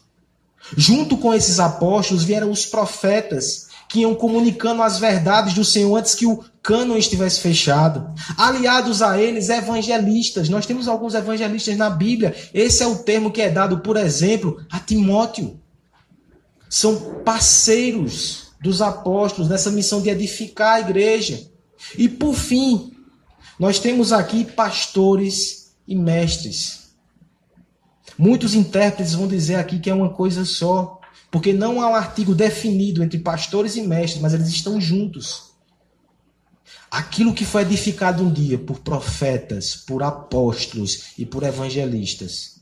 Junto com esses apóstolos vieram os profetas, que iam comunicando as verdades do Senhor antes que o cânon estivesse fechado. Aliados a eles, evangelistas. Nós temos alguns evangelistas na Bíblia. Esse é o termo que é dado, por exemplo, a Timóteo. São parceiros dos apóstolos nessa missão de edificar a igreja. E por fim, nós temos aqui pastores e mestres. Muitos intérpretes vão dizer aqui que é uma coisa só. Porque não há um artigo definido entre pastores e mestres, mas eles estão juntos. Aquilo que foi edificado um dia por profetas, por apóstolos e por evangelistas,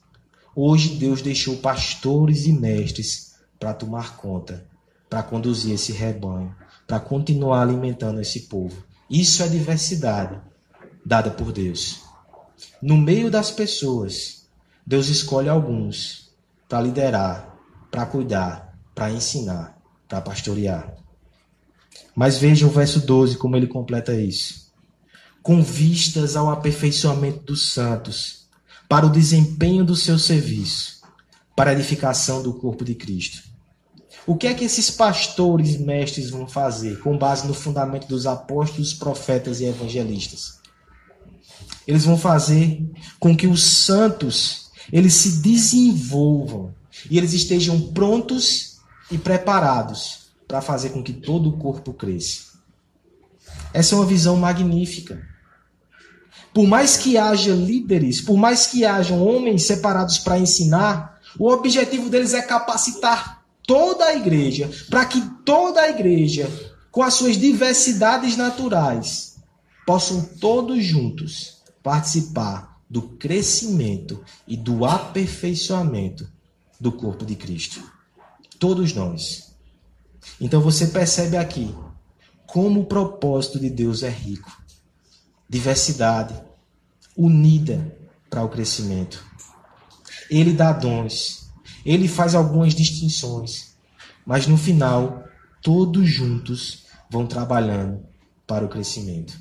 hoje Deus deixou pastores e mestres para tomar conta, para conduzir esse rebanho, para continuar alimentando esse povo. Isso é diversidade dada por Deus. No meio das pessoas, Deus escolhe alguns para liderar para cuidar, para ensinar. para pastorear. Mas veja o verso 12, como ele completa isso. Com vistas ao aperfeiçoamento dos santos, para o desempenho do seu serviço, para a edificação do corpo de Cristo. O que é que esses pastores mestres vão fazer com base no fundamento dos apóstolos, profetas e evangelistas? Eles vão fazer com que os santos eles se desenvolvam e eles estejam prontos e preparados para fazer com que todo o corpo cresça. Essa é uma visão magnífica. Por mais que haja líderes, por mais que hajam homens separados para ensinar, o objetivo deles é capacitar toda a igreja, para que toda a igreja, com as suas diversidades naturais, possam todos juntos participar do crescimento e do aperfeiçoamento do corpo de Cristo. Todos nós. Então você percebe aqui como o propósito de Deus é rico. Diversidade, unida para o crescimento. Ele dá dons, ele faz algumas distinções, mas no final, todos juntos vão trabalhando para o crescimento.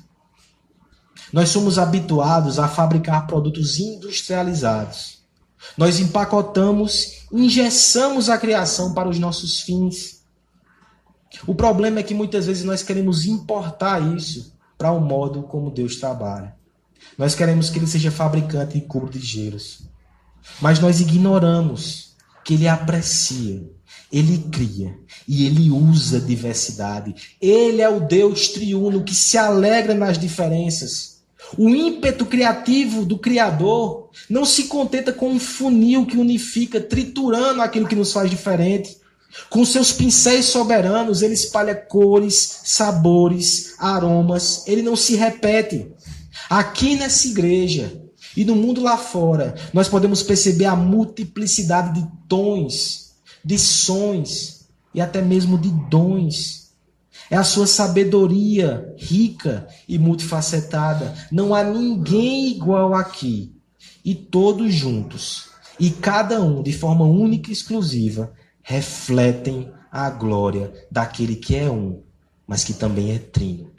Nós somos habituados a fabricar produtos industrializados. Nós empacotamos, ingessamos a criação para os nossos fins. O problema é que muitas vezes nós queremos importar isso para o modo como Deus trabalha. Nós queremos que ele seja fabricante de cubo de gelos. Mas nós ignoramos que ele aprecia, ele cria e ele usa diversidade. Ele é o Deus triuno que se alegra nas diferenças. O ímpeto criativo do Criador não se contenta com um funil que unifica, triturando aquilo que nos faz diferente. Com seus pincéis soberanos, ele espalha cores, sabores, aromas. Ele não se repete. Aqui nessa igreja e no mundo lá fora, nós podemos perceber a multiplicidade de tons, de sons e até mesmo de dons. É a sua sabedoria rica e multifacetada. Não há ninguém igual aqui. E todos juntos, e cada um de forma única e exclusiva, refletem a glória daquele que é um, mas que também é trino.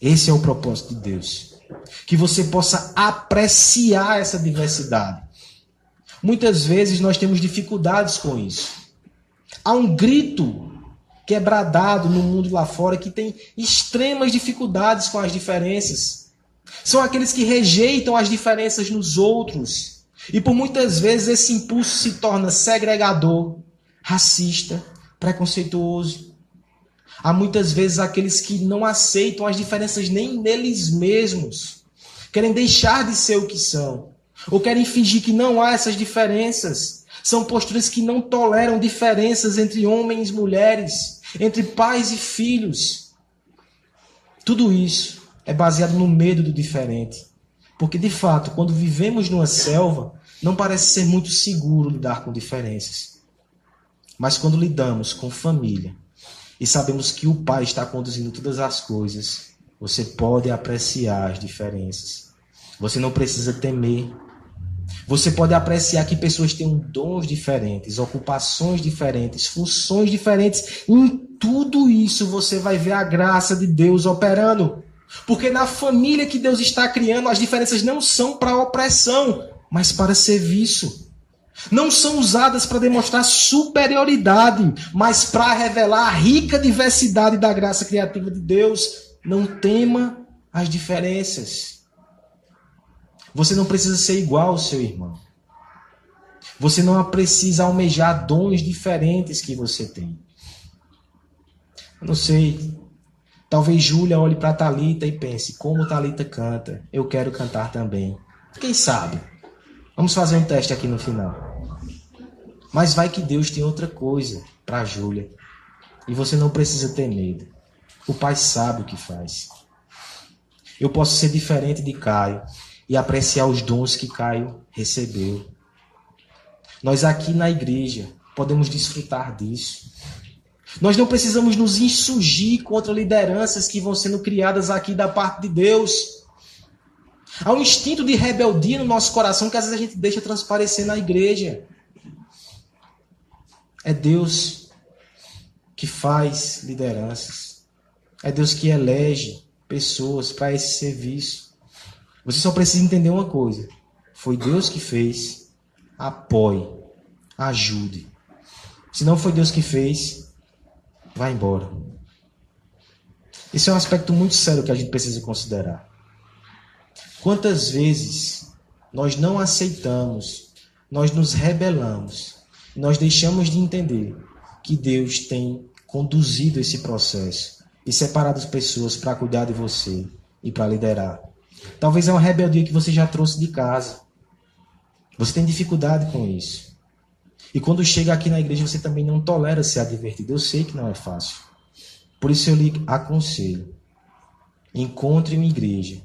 Esse é o propósito de Deus. Que você possa apreciar essa diversidade. Muitas vezes nós temos dificuldades com isso. Há um grito quebradado no mundo lá fora que tem extremas dificuldades com as diferenças. São aqueles que rejeitam as diferenças nos outros. E por muitas vezes esse impulso se torna segregador, racista, preconceituoso. Há muitas vezes aqueles que não aceitam as diferenças nem neles mesmos, querem deixar de ser o que são, ou querem fingir que não há essas diferenças. São posturas que não toleram diferenças entre homens e mulheres, entre pais e filhos. Tudo isso é baseado no medo do diferente. Porque, de fato, quando vivemos numa selva, não parece ser muito seguro lidar com diferenças. Mas quando lidamos com família e sabemos que o Pai está conduzindo todas as coisas, você pode apreciar as diferenças. Você não precisa temer. Você pode apreciar que pessoas têm dons diferentes, ocupações diferentes, funções diferentes. Em tudo isso você vai ver a graça de Deus operando. Porque na família que Deus está criando, as diferenças não são para opressão, mas para serviço não são usadas para demonstrar superioridade, mas para revelar a rica diversidade da graça criativa de Deus. Não tema as diferenças. Você não precisa ser igual ao seu irmão. Você não precisa almejar dons diferentes que você tem. Eu não sei. Talvez Júlia olhe para Talita e pense: como Talita canta, eu quero cantar também. Quem sabe? Vamos fazer um teste aqui no final. Mas vai que Deus tem outra coisa para Júlia. E você não precisa ter medo. O Pai sabe o que faz. Eu posso ser diferente de Caio e apreciar os dons que Caio recebeu. Nós aqui na igreja podemos desfrutar disso. Nós não precisamos nos insurgir contra lideranças que vão sendo criadas aqui da parte de Deus. Há um instinto de rebeldia no nosso coração que às vezes a gente deixa transparecer na igreja. É Deus que faz lideranças. É Deus que elege pessoas para esse serviço. Você só precisa entender uma coisa: foi Deus que fez. Apoie, ajude. Se não foi Deus que fez, vá embora. Esse é um aspecto muito sério que a gente precisa considerar. Quantas vezes nós não aceitamos, nós nos rebelamos, nós deixamos de entender que Deus tem conduzido esse processo e separado as pessoas para cuidar de você e para liderar. Talvez é uma rebeldia que você já trouxe de casa. Você tem dificuldade com isso. E quando chega aqui na igreja, você também não tolera ser advertido. Eu sei que não é fácil. Por isso eu lhe aconselho. Encontre uma igreja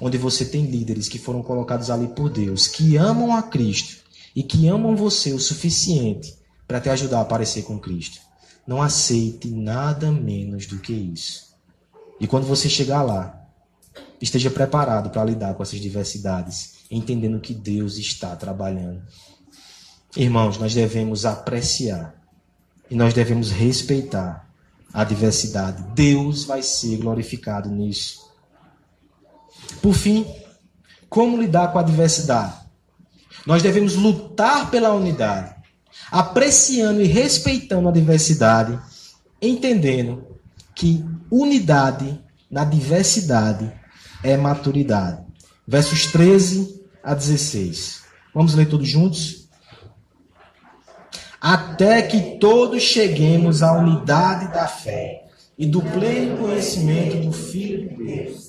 onde você tem líderes que foram colocados ali por Deus, que amam a Cristo e que amam você o suficiente para te ajudar a aparecer com Cristo. Não aceite nada menos do que isso. E quando você chegar lá, esteja preparado para lidar com essas diversidades, entendendo que Deus está trabalhando. Irmãos, nós devemos apreciar e nós devemos respeitar a diversidade. Deus vai ser glorificado nisso. Por fim, como lidar com a diversidade? Nós devemos lutar pela unidade apreciando e respeitando a diversidade, entendendo que unidade na diversidade é maturidade. Versos 13 a 16. Vamos ler todos juntos? Até que todos cheguemos à unidade da fé e do pleno conhecimento do Filho de Deus.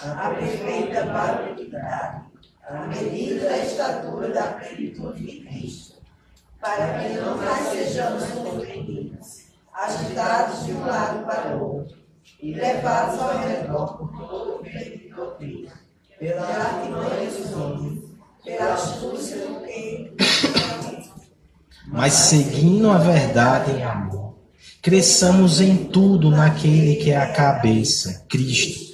A perfeita maturidade, a medida da estatura da plenitude de Cristo para que não mais sejamos compreendidos, agitados de um lado para o outro e levados ao redor por todo o vento de doutrina, pela artimanha dos homens, pela astúcia do que mas seguindo a verdade em amor, cresçamos em tudo naquele que é a cabeça, Cristo,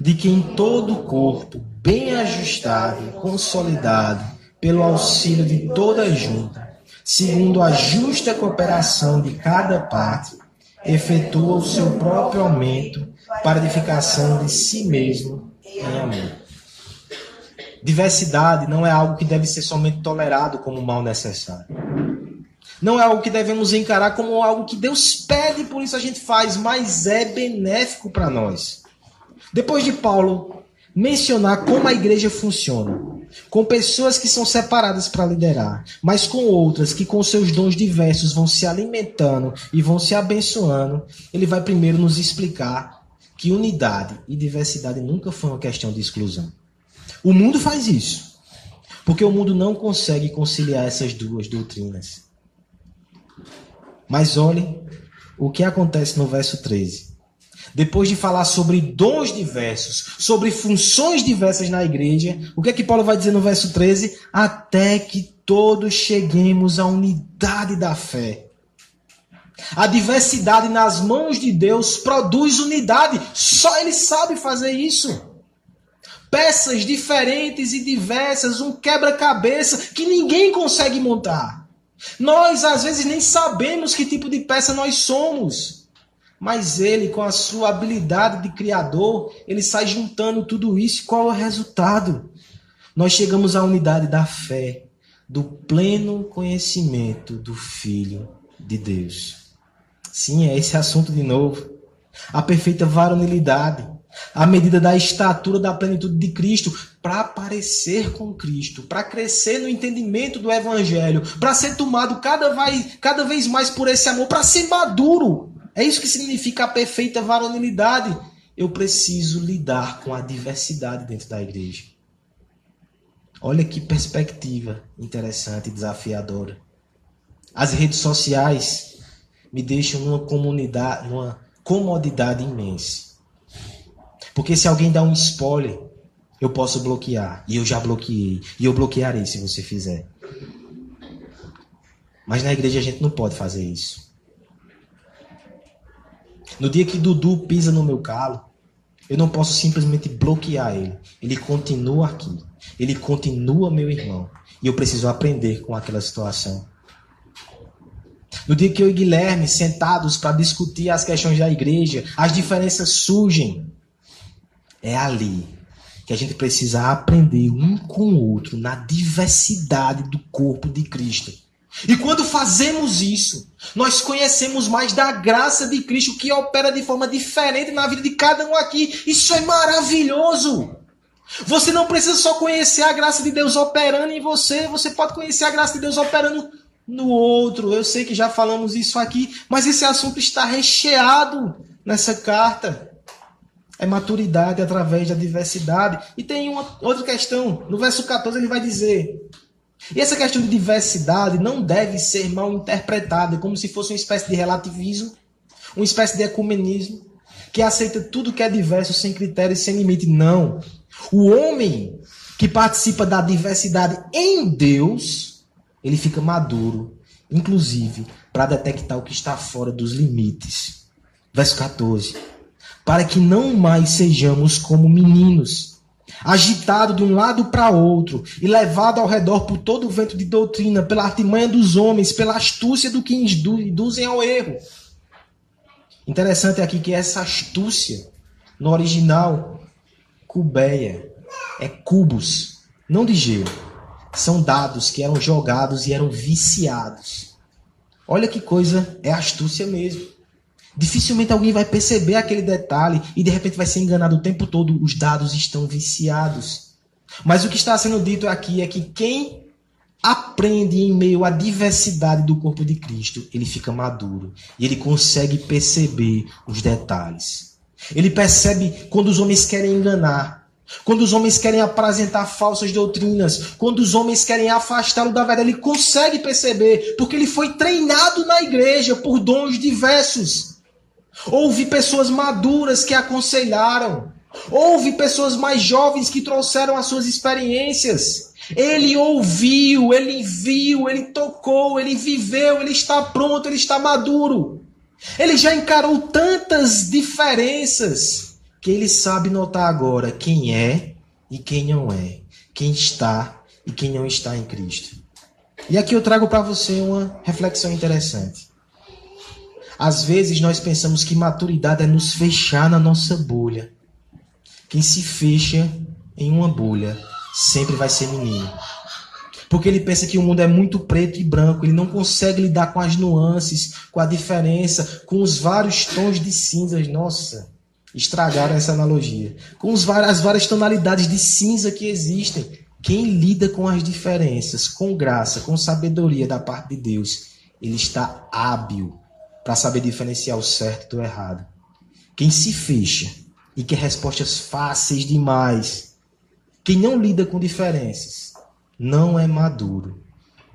de quem todo o corpo, bem ajustado consolidado, pelo auxílio de toda a junta, segundo a justa cooperação de cada parte, efetua o seu próprio aumento para edificação de si mesmo em amor. Diversidade não é algo que deve ser somente tolerado como mal necessário. Não é algo que devemos encarar como algo que Deus pede, por isso a gente faz, mas é benéfico para nós. Depois de Paulo mencionar como a igreja funciona, com pessoas que são separadas para liderar, mas com outras que com seus dons diversos vão se alimentando e vão se abençoando, ele vai primeiro nos explicar que unidade e diversidade nunca foi uma questão de exclusão. O mundo faz isso, porque o mundo não consegue conciliar essas duas doutrinas. Mas olhe o que acontece no verso 13. Depois de falar sobre dons diversos, sobre funções diversas na igreja, o que é que Paulo vai dizer no verso 13? Até que todos cheguemos à unidade da fé. A diversidade nas mãos de Deus produz unidade. Só Ele sabe fazer isso. Peças diferentes e diversas, um quebra-cabeça que ninguém consegue montar. Nós, às vezes, nem sabemos que tipo de peça nós somos. Mas ele, com a sua habilidade de criador, ele sai juntando tudo isso. Qual é o resultado? Nós chegamos à unidade da fé, do pleno conhecimento do Filho de Deus. Sim, é esse assunto de novo. A perfeita varonilidade, a medida da estatura da plenitude de Cristo, para parecer com Cristo, para crescer no entendimento do Evangelho, para ser tomado cada vez, cada vez mais por esse amor, para ser maduro é isso que significa a perfeita varonilidade. Eu preciso lidar com a diversidade dentro da igreja. Olha que perspectiva interessante e desafiadora. As redes sociais me deixam numa comunidade, numa comodidade imensa. Porque se alguém dá um spoiler, eu posso bloquear. E eu já bloqueei. E eu bloquearei se você fizer. Mas na igreja a gente não pode fazer isso. No dia que Dudu pisa no meu calo, eu não posso simplesmente bloquear ele. Ele continua aqui. Ele continua meu irmão. E eu preciso aprender com aquela situação. No dia que eu e Guilherme sentados para discutir as questões da igreja, as diferenças surgem. É ali que a gente precisa aprender um com o outro na diversidade do corpo de Cristo. E quando fazemos isso, nós conhecemos mais da graça de Cristo que opera de forma diferente na vida de cada um aqui. Isso é maravilhoso. Você não precisa só conhecer a graça de Deus operando em você, você pode conhecer a graça de Deus operando no outro. Eu sei que já falamos isso aqui, mas esse assunto está recheado nessa carta. É maturidade através da diversidade. E tem uma outra questão. No verso 14 ele vai dizer: e essa questão de diversidade não deve ser mal interpretada como se fosse uma espécie de relativismo, uma espécie de ecumenismo, que aceita tudo que é diverso sem critérios, sem limite. Não. O homem que participa da diversidade em Deus, ele fica maduro, inclusive, para detectar o que está fora dos limites. Verso 14. Para que não mais sejamos como meninos, agitado de um lado para outro e levado ao redor por todo o vento de doutrina, pela artimanha dos homens, pela astúcia do que induzem ao erro. Interessante aqui que essa astúcia, no original, cubeia, é cubos, não de gelo. São dados que eram jogados e eram viciados. Olha que coisa, é astúcia mesmo. Dificilmente alguém vai perceber aquele detalhe e de repente vai ser enganado o tempo todo. Os dados estão viciados. Mas o que está sendo dito aqui é que quem aprende em meio à diversidade do corpo de Cristo, ele fica maduro e ele consegue perceber os detalhes. Ele percebe quando os homens querem enganar, quando os homens querem apresentar falsas doutrinas, quando os homens querem afastá-lo da verdade, ele consegue perceber, porque ele foi treinado na igreja por dons diversos. Houve pessoas maduras que aconselharam. Houve pessoas mais jovens que trouxeram as suas experiências. Ele ouviu, ele viu, ele tocou, ele viveu, ele está pronto, ele está maduro. Ele já encarou tantas diferenças que ele sabe notar agora quem é e quem não é, quem está e quem não está em Cristo. E aqui eu trago para você uma reflexão interessante. Às vezes nós pensamos que maturidade é nos fechar na nossa bolha. Quem se fecha em uma bolha sempre vai ser menino. Porque ele pensa que o mundo é muito preto e branco, ele não consegue lidar com as nuances, com a diferença, com os vários tons de cinzas. Nossa, estragaram essa analogia. Com os, as várias tonalidades de cinza que existem. Quem lida com as diferenças, com graça, com sabedoria da parte de Deus, ele está hábil para saber diferenciar o certo do errado. Quem se fecha e quer respostas fáceis demais, quem não lida com diferenças, não é maduro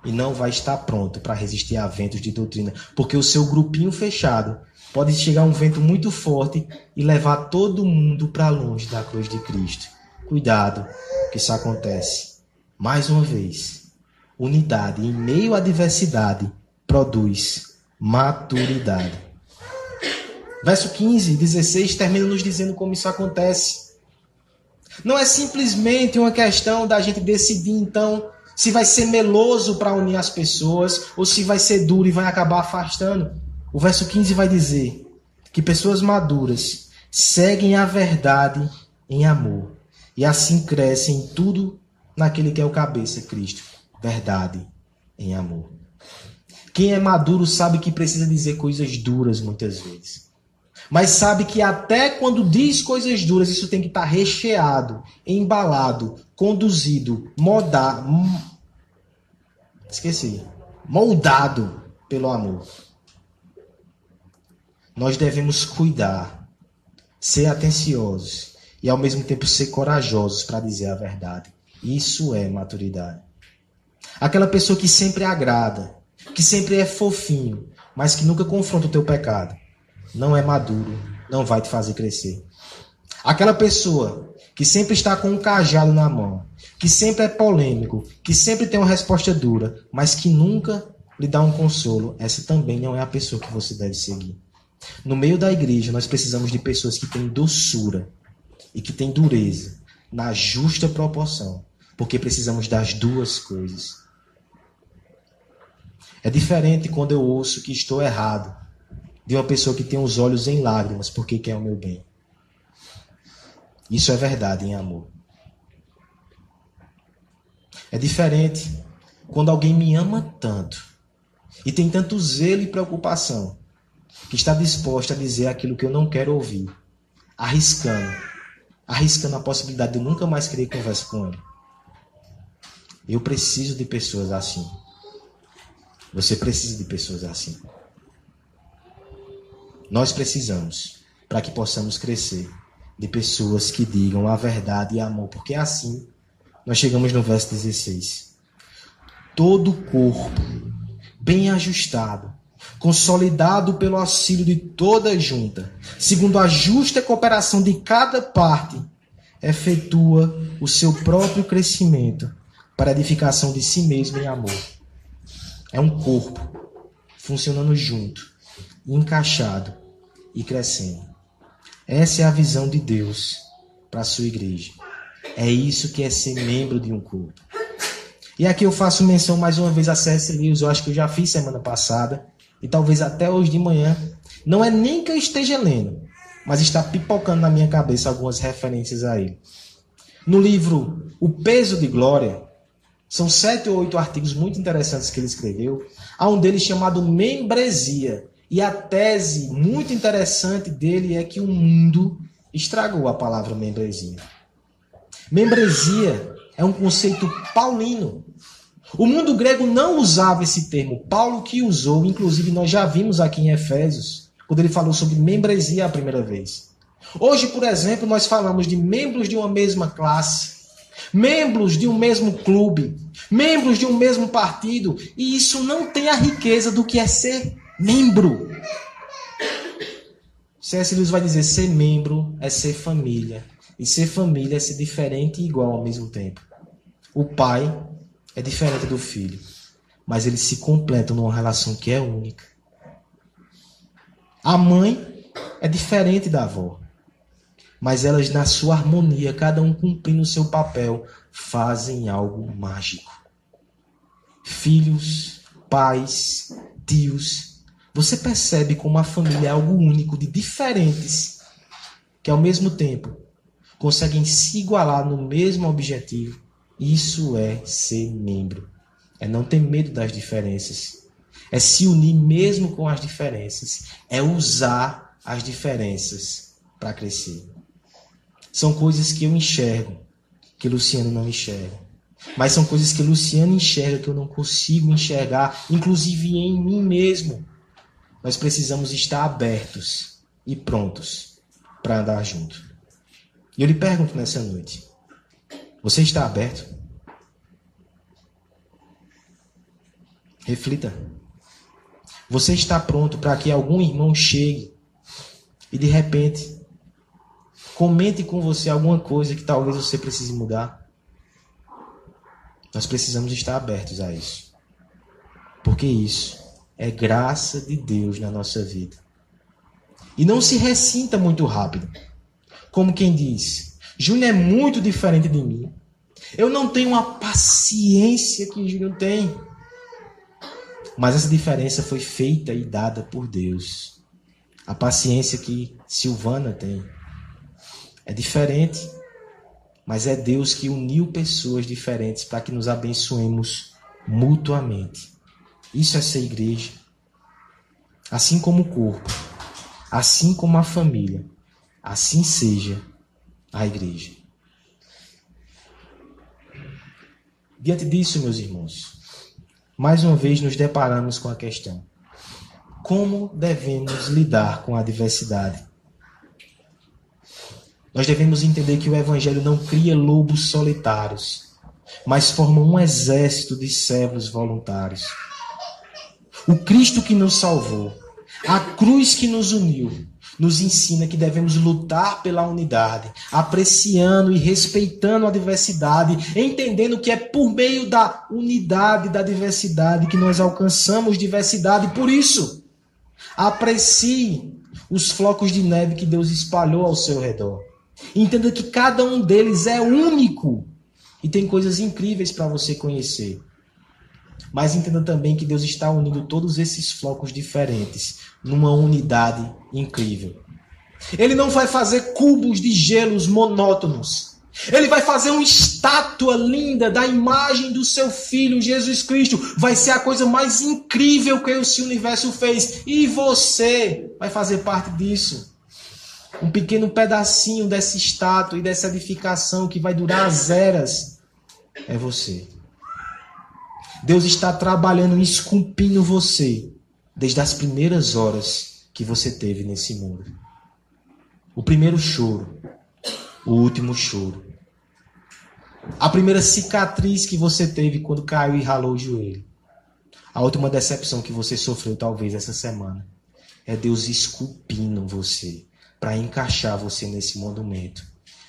e não vai estar pronto para resistir a ventos de doutrina, porque o seu grupinho fechado pode chegar um vento muito forte e levar todo mundo para longe da cruz de Cristo. Cuidado, que isso acontece. Mais uma vez, unidade em meio à diversidade produz maturidade. Verso 15, 16 termina nos dizendo como isso acontece. Não é simplesmente uma questão da gente decidir então se vai ser meloso para unir as pessoas ou se vai ser duro e vai acabar afastando. O verso 15 vai dizer que pessoas maduras seguem a verdade em amor e assim crescem em tudo naquele que é o cabeça, Cristo. Verdade em amor. Quem é maduro sabe que precisa dizer coisas duras muitas vezes. Mas sabe que até quando diz coisas duras, isso tem que estar recheado, embalado, conduzido, moldado. Esqueci. Moldado pelo amor. Nós devemos cuidar, ser atenciosos e ao mesmo tempo ser corajosos para dizer a verdade. Isso é maturidade. Aquela pessoa que sempre agrada, que sempre é fofinho, mas que nunca confronta o teu pecado, não é maduro, não vai te fazer crescer. Aquela pessoa que sempre está com um cajado na mão, que sempre é polêmico, que sempre tem uma resposta dura, mas que nunca lhe dá um consolo, essa também não é a pessoa que você deve seguir. No meio da igreja, nós precisamos de pessoas que têm doçura e que têm dureza, na justa proporção, porque precisamos das duas coisas. É diferente quando eu ouço que estou errado de uma pessoa que tem os olhos em lágrimas porque quer o meu bem. Isso é verdade em amor. É diferente quando alguém me ama tanto e tem tanto zelo e preocupação que está disposta a dizer aquilo que eu não quero ouvir, arriscando, arriscando a possibilidade de eu nunca mais querer conversa com ele. Eu preciso de pessoas assim. Você precisa de pessoas assim. Nós precisamos, para que possamos crescer, de pessoas que digam a verdade e amor, porque assim nós chegamos no verso 16. Todo corpo, bem ajustado, consolidado pelo auxílio de toda junta, segundo a justa cooperação de cada parte, efetua o seu próprio crescimento para edificação de si mesmo em amor. É um corpo funcionando junto, encaixado e crescendo. Essa é a visão de Deus para a sua igreja. É isso que é ser membro de um corpo. E aqui eu faço menção mais uma vez a C.S. Lewis, eu acho que eu já fiz semana passada, e talvez até hoje de manhã. Não é nem que eu esteja lendo, mas está pipocando na minha cabeça algumas referências a ele. No livro O Peso de Glória, são sete ou oito artigos muito interessantes que ele escreveu. Há um deles chamado Membresia. E a tese muito interessante dele é que o mundo estragou a palavra membresia. Membresia é um conceito paulino. O mundo grego não usava esse termo. Paulo que usou, inclusive nós já vimos aqui em Efésios, quando ele falou sobre membresia a primeira vez. Hoje, por exemplo, nós falamos de membros de uma mesma classe, membros de um mesmo clube, membros de um mesmo partido, e isso não tem a riqueza do que é ser membro. C.S. Lewis vai dizer: ser membro é ser família. E ser família é ser diferente e igual ao mesmo tempo. O pai é diferente do filho, mas eles se completam numa relação que é única. A mãe é diferente da avó, mas elas, na sua harmonia, cada um cumprindo o seu papel, fazem algo mágico. Filhos, pais, tios, você percebe como a família é algo único, de diferentes, que ao mesmo tempo conseguem se igualar no mesmo objetivo. Isso é ser membro. É não ter medo das diferenças. É se unir mesmo com as diferenças. É usar as diferenças para crescer. São coisas que eu enxergo, que Luciano não enxerga. Mas são coisas que Luciano enxerga que eu não consigo enxergar, inclusive em mim mesmo. Nós precisamos estar abertos e prontos para andar junto. E eu lhe pergunto nessa noite: você está aberto? Reflita. Você está pronto para que algum irmão chegue e de repente comente com você alguma coisa que talvez você precise mudar? Nós precisamos estar abertos a isso. Porque isso é graça de Deus na nossa vida. E não se ressinta muito rápido como quem diz: Júnior é muito diferente de mim. Eu não tenho a paciência que Júnior tem. Mas essa diferença foi feita e dada por Deus. A paciência que Silvana tem é diferente, mas é Deus que uniu pessoas diferentes para que nos abençoemos mutuamente. Isso é ser igreja. Assim como o corpo, assim como a família, Assim seja a igreja. Diante disso, meus irmãos, mais uma vez nos deparamos com a questão: como devemos lidar com a diversidade? Nós devemos entender que o Evangelho não cria lobos solitários, mas forma um exército de servos voluntários. O Cristo que nos salvou, a cruz que nos uniu, nos ensina que devemos lutar pela unidade, apreciando e respeitando a diversidade, entendendo que é por meio da unidade da diversidade que nós alcançamos diversidade. Por isso, aprecie os flocos de neve que Deus espalhou ao seu redor. Entenda que cada um deles é único e tem coisas incríveis para você conhecer. Mas entenda também que Deus está unindo todos esses flocos diferentes numa unidade incrível. Ele não vai fazer cubos de gelos monótonos. Ele vai fazer uma estátua linda da imagem do seu filho Jesus Cristo. Vai ser a coisa mais incrível que esse universo fez. E você vai fazer parte disso. Um pequeno pedacinho dessa estátua e dessa edificação que vai durar as eras é você. Deus está trabalhando e esculpindo você desde as primeiras horas que você teve nesse mundo. O primeiro choro, o último choro. A primeira cicatriz que você teve quando caiu e ralou o joelho. A última decepção que você sofreu, talvez, essa semana. É Deus esculpindo você para encaixar você nesse monumento.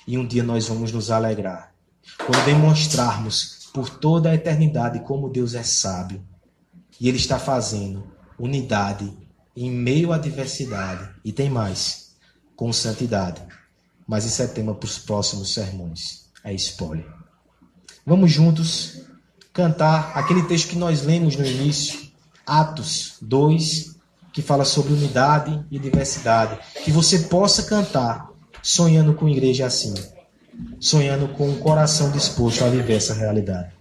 E um dia nós vamos nos alegrar quando demonstrarmos por toda a eternidade como Deus é sábio. E Ele está fazendo unidade em meio à diversidade. E tem mais, com santidade. Mas isso é tema para os próximos sermões. É spoiler. Vamos juntos cantar aquele texto que nós lemos no início, Atos 2, que fala sobre unidade e diversidade. Que você possa cantar sonhando com igreja assim sonhando com o coração disposto a viver essa realidade.